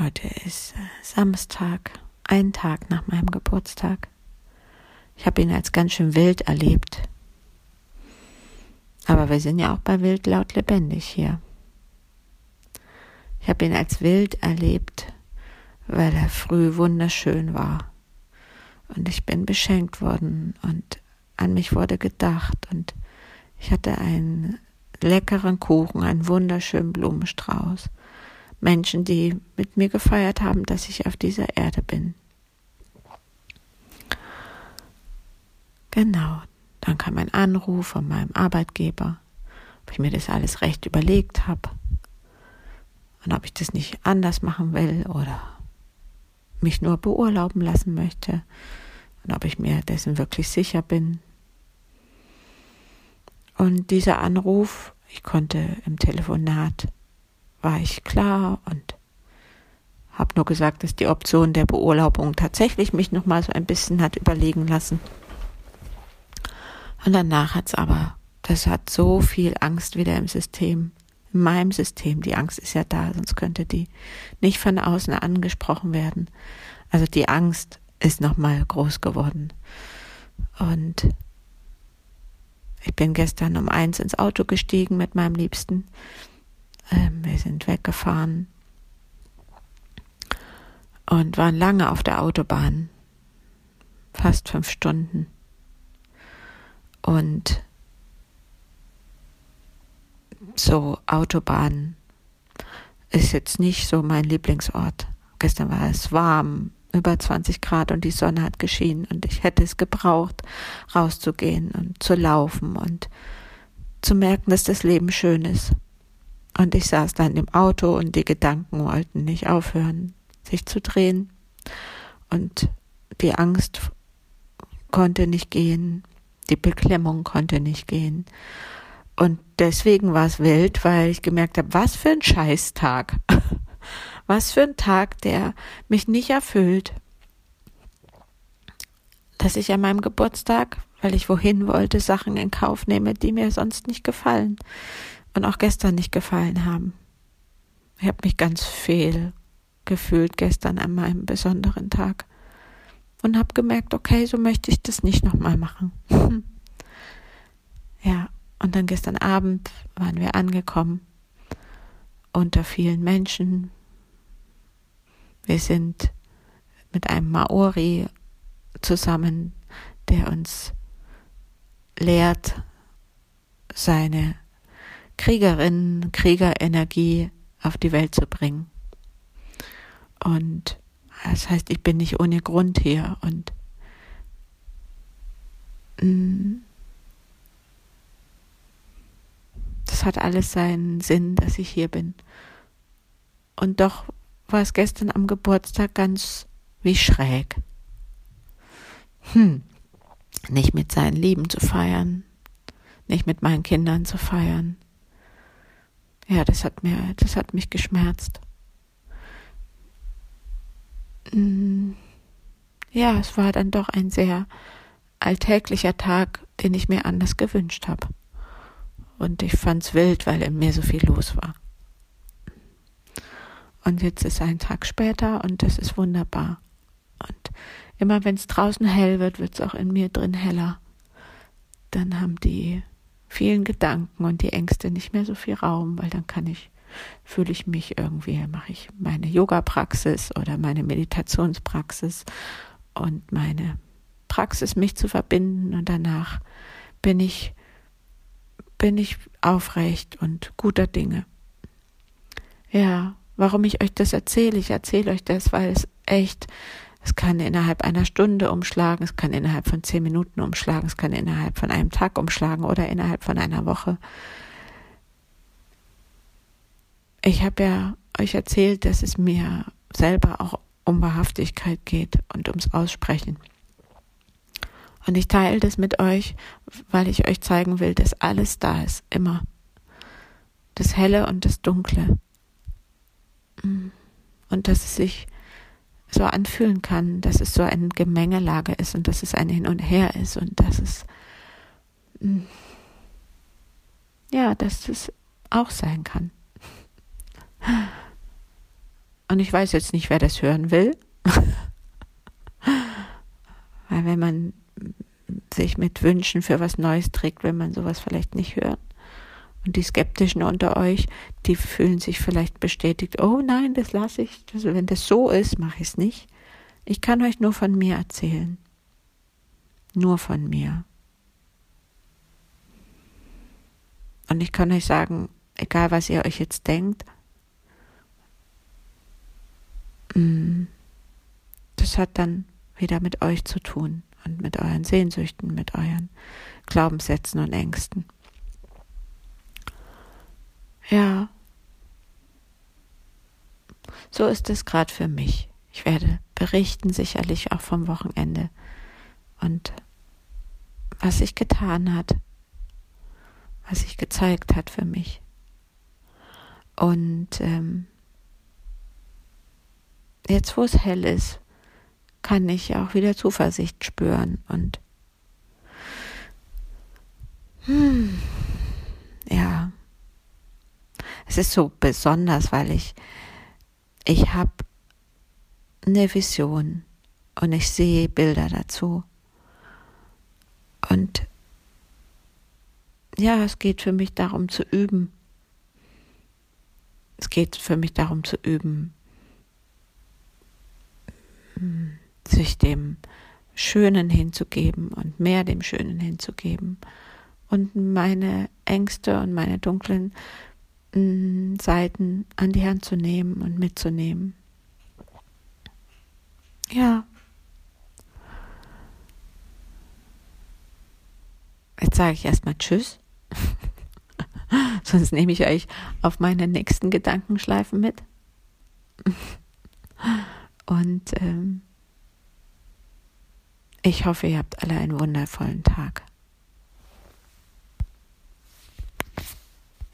Heute ist äh, Samstag, ein Tag nach meinem Geburtstag. Ich habe ihn als ganz schön wild erlebt. Aber wir sind ja auch bei wild laut lebendig hier. Ich habe ihn als wild erlebt, weil er früh wunderschön war. Und ich bin beschenkt worden und an mich wurde gedacht und ich hatte einen leckeren Kuchen, einen wunderschönen Blumenstrauß. Menschen, die mit mir gefeiert haben, dass ich auf dieser Erde bin. Genau, dann kam ein Anruf von meinem Arbeitgeber, ob ich mir das alles recht überlegt habe und ob ich das nicht anders machen will oder mich nur beurlauben lassen möchte und ob ich mir dessen wirklich sicher bin. Und dieser Anruf, ich konnte im Telefonat war ich klar und habe nur gesagt, dass die Option der Beurlaubung tatsächlich mich noch mal so ein bisschen hat überlegen lassen. Und danach hat's aber, das hat so viel Angst wieder im System, in meinem System. Die Angst ist ja da, sonst könnte die nicht von außen angesprochen werden. Also die Angst ist noch mal groß geworden. Und ich bin gestern um eins ins Auto gestiegen mit meinem Liebsten ähm, wir sind weggefahren und waren lange auf der Autobahn, fast fünf Stunden. Und so Autobahn ist jetzt nicht so mein Lieblingsort. Gestern war es warm, über 20 Grad und die Sonne hat geschienen und ich hätte es gebraucht, rauszugehen und zu laufen und zu merken, dass das Leben schön ist. Und ich saß dann im Auto und die Gedanken wollten nicht aufhören, sich zu drehen. Und die Angst konnte nicht gehen, die Beklemmung konnte nicht gehen. Und deswegen war es wild, weil ich gemerkt habe, was für ein Scheißtag. Was für ein Tag, der mich nicht erfüllt. Dass ich an meinem Geburtstag, weil ich wohin wollte, Sachen in Kauf nehme, die mir sonst nicht gefallen und auch gestern nicht gefallen haben. Ich habe mich ganz fehl gefühlt gestern an meinem besonderen Tag und habe gemerkt, okay, so möchte ich das nicht nochmal machen. ja, und dann gestern Abend waren wir angekommen unter vielen Menschen. Wir sind mit einem Maori zusammen, der uns lehrt, seine Kriegerinnen, Kriegerenergie auf die Welt zu bringen. Und das heißt, ich bin nicht ohne Grund hier und mm, das hat alles seinen Sinn, dass ich hier bin. Und doch war es gestern am Geburtstag ganz wie schräg. Hm, nicht mit seinen Lieben zu feiern, nicht mit meinen Kindern zu feiern, ja, das hat mir, das hat mich geschmerzt. Mm, ja, es war dann doch ein sehr alltäglicher Tag, den ich mir anders gewünscht habe. Und ich fand's wild, weil in mir so viel los war. Und jetzt ist ein Tag später und das ist wunderbar. Und immer wenn es draußen hell wird, wird es auch in mir drin heller. Dann haben die vielen Gedanken und die Ängste nicht mehr so viel Raum, weil dann kann ich, fühle ich mich irgendwie, mache ich meine Yoga-Praxis oder meine Meditationspraxis und meine Praxis, mich zu verbinden und danach bin ich, bin ich aufrecht und guter Dinge. Ja, warum ich euch das erzähle, ich erzähle euch das, weil es echt es kann innerhalb einer Stunde umschlagen, es kann innerhalb von zehn Minuten umschlagen, es kann innerhalb von einem Tag umschlagen oder innerhalb von einer Woche. Ich habe ja euch erzählt, dass es mir selber auch um Wahrhaftigkeit geht und ums Aussprechen. Und ich teile das mit euch, weil ich euch zeigen will, dass alles da ist, immer. Das Helle und das Dunkle. Und dass es sich so anfühlen kann, dass es so eine Gemengelage ist und dass es ein Hin und Her ist und dass es mm, ja, dass es auch sein kann. Und Und ich weiß jetzt nicht, wer das hören will. Weil wenn man sich mit Wünschen für was Neues trägt, will man sowas vielleicht nicht hören. Und die Skeptischen unter euch, die fühlen sich vielleicht bestätigt, oh nein, das lasse ich. Wenn das so ist, mache ich es nicht. Ich kann euch nur von mir erzählen. Nur von mir. Und ich kann euch sagen, egal was ihr euch jetzt denkt, mm, das hat dann wieder mit euch zu tun und mit euren Sehnsüchten, mit euren Glaubenssätzen und Ängsten. Ja, so ist es gerade für mich. Ich werde berichten, sicherlich auch vom Wochenende und was sich getan hat, was sich gezeigt hat für mich. Und ähm, jetzt, wo es hell ist, kann ich auch wieder Zuversicht spüren und hm, ja, ist so besonders, weil ich ich habe eine Vision und ich sehe Bilder dazu und ja, es geht für mich darum zu üben. Es geht für mich darum zu üben, sich dem Schönen hinzugeben und mehr dem Schönen hinzugeben und meine Ängste und meine dunklen Seiten an die Hand zu nehmen und mitzunehmen. Ja. Jetzt sage ich erstmal Tschüss. Sonst nehme ich euch auf meine nächsten Gedankenschleifen mit. Und ähm, ich hoffe, ihr habt alle einen wundervollen Tag.